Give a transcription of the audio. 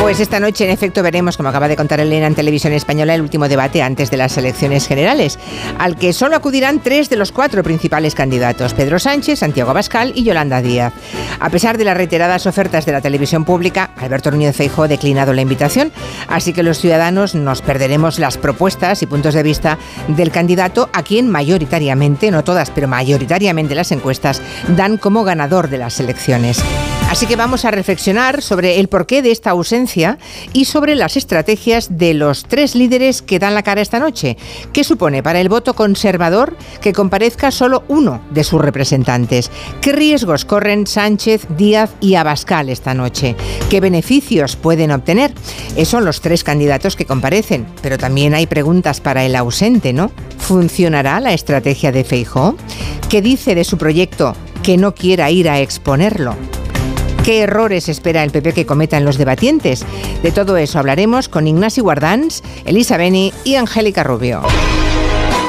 Pues esta noche, en efecto, veremos, como acaba de contar Elena en Televisión Española, el último debate antes de las elecciones generales, al que solo acudirán tres de los cuatro principales candidatos, Pedro Sánchez, Santiago Abascal y Yolanda Díaz. A pesar de las reiteradas ofertas de la televisión pública, Alberto Núñez Feijóo ha declinado la invitación, así que los ciudadanos nos perderemos las propuestas y puntos de vista del candidato a quien mayoritariamente, no todas, pero mayoritariamente las encuestas dan como ganador de las elecciones. Así que vamos a reflexionar sobre el porqué de esta ausencia y sobre las estrategias de los tres líderes que dan la cara esta noche. ¿Qué supone para el voto conservador que comparezca solo uno de sus representantes? ¿Qué riesgos corren Sánchez, Díaz y Abascal esta noche? ¿Qué beneficios pueden obtener? Esos son los tres candidatos que comparecen, pero también hay preguntas para el ausente, ¿no? ¿Funcionará la estrategia de Feijó? ¿Qué dice de su proyecto que no quiera ir a exponerlo? ¿Qué errores espera el PP que cometan los debatientes? De todo eso hablaremos con Ignacio Guardans, Elisa Beni y Angélica Rubio.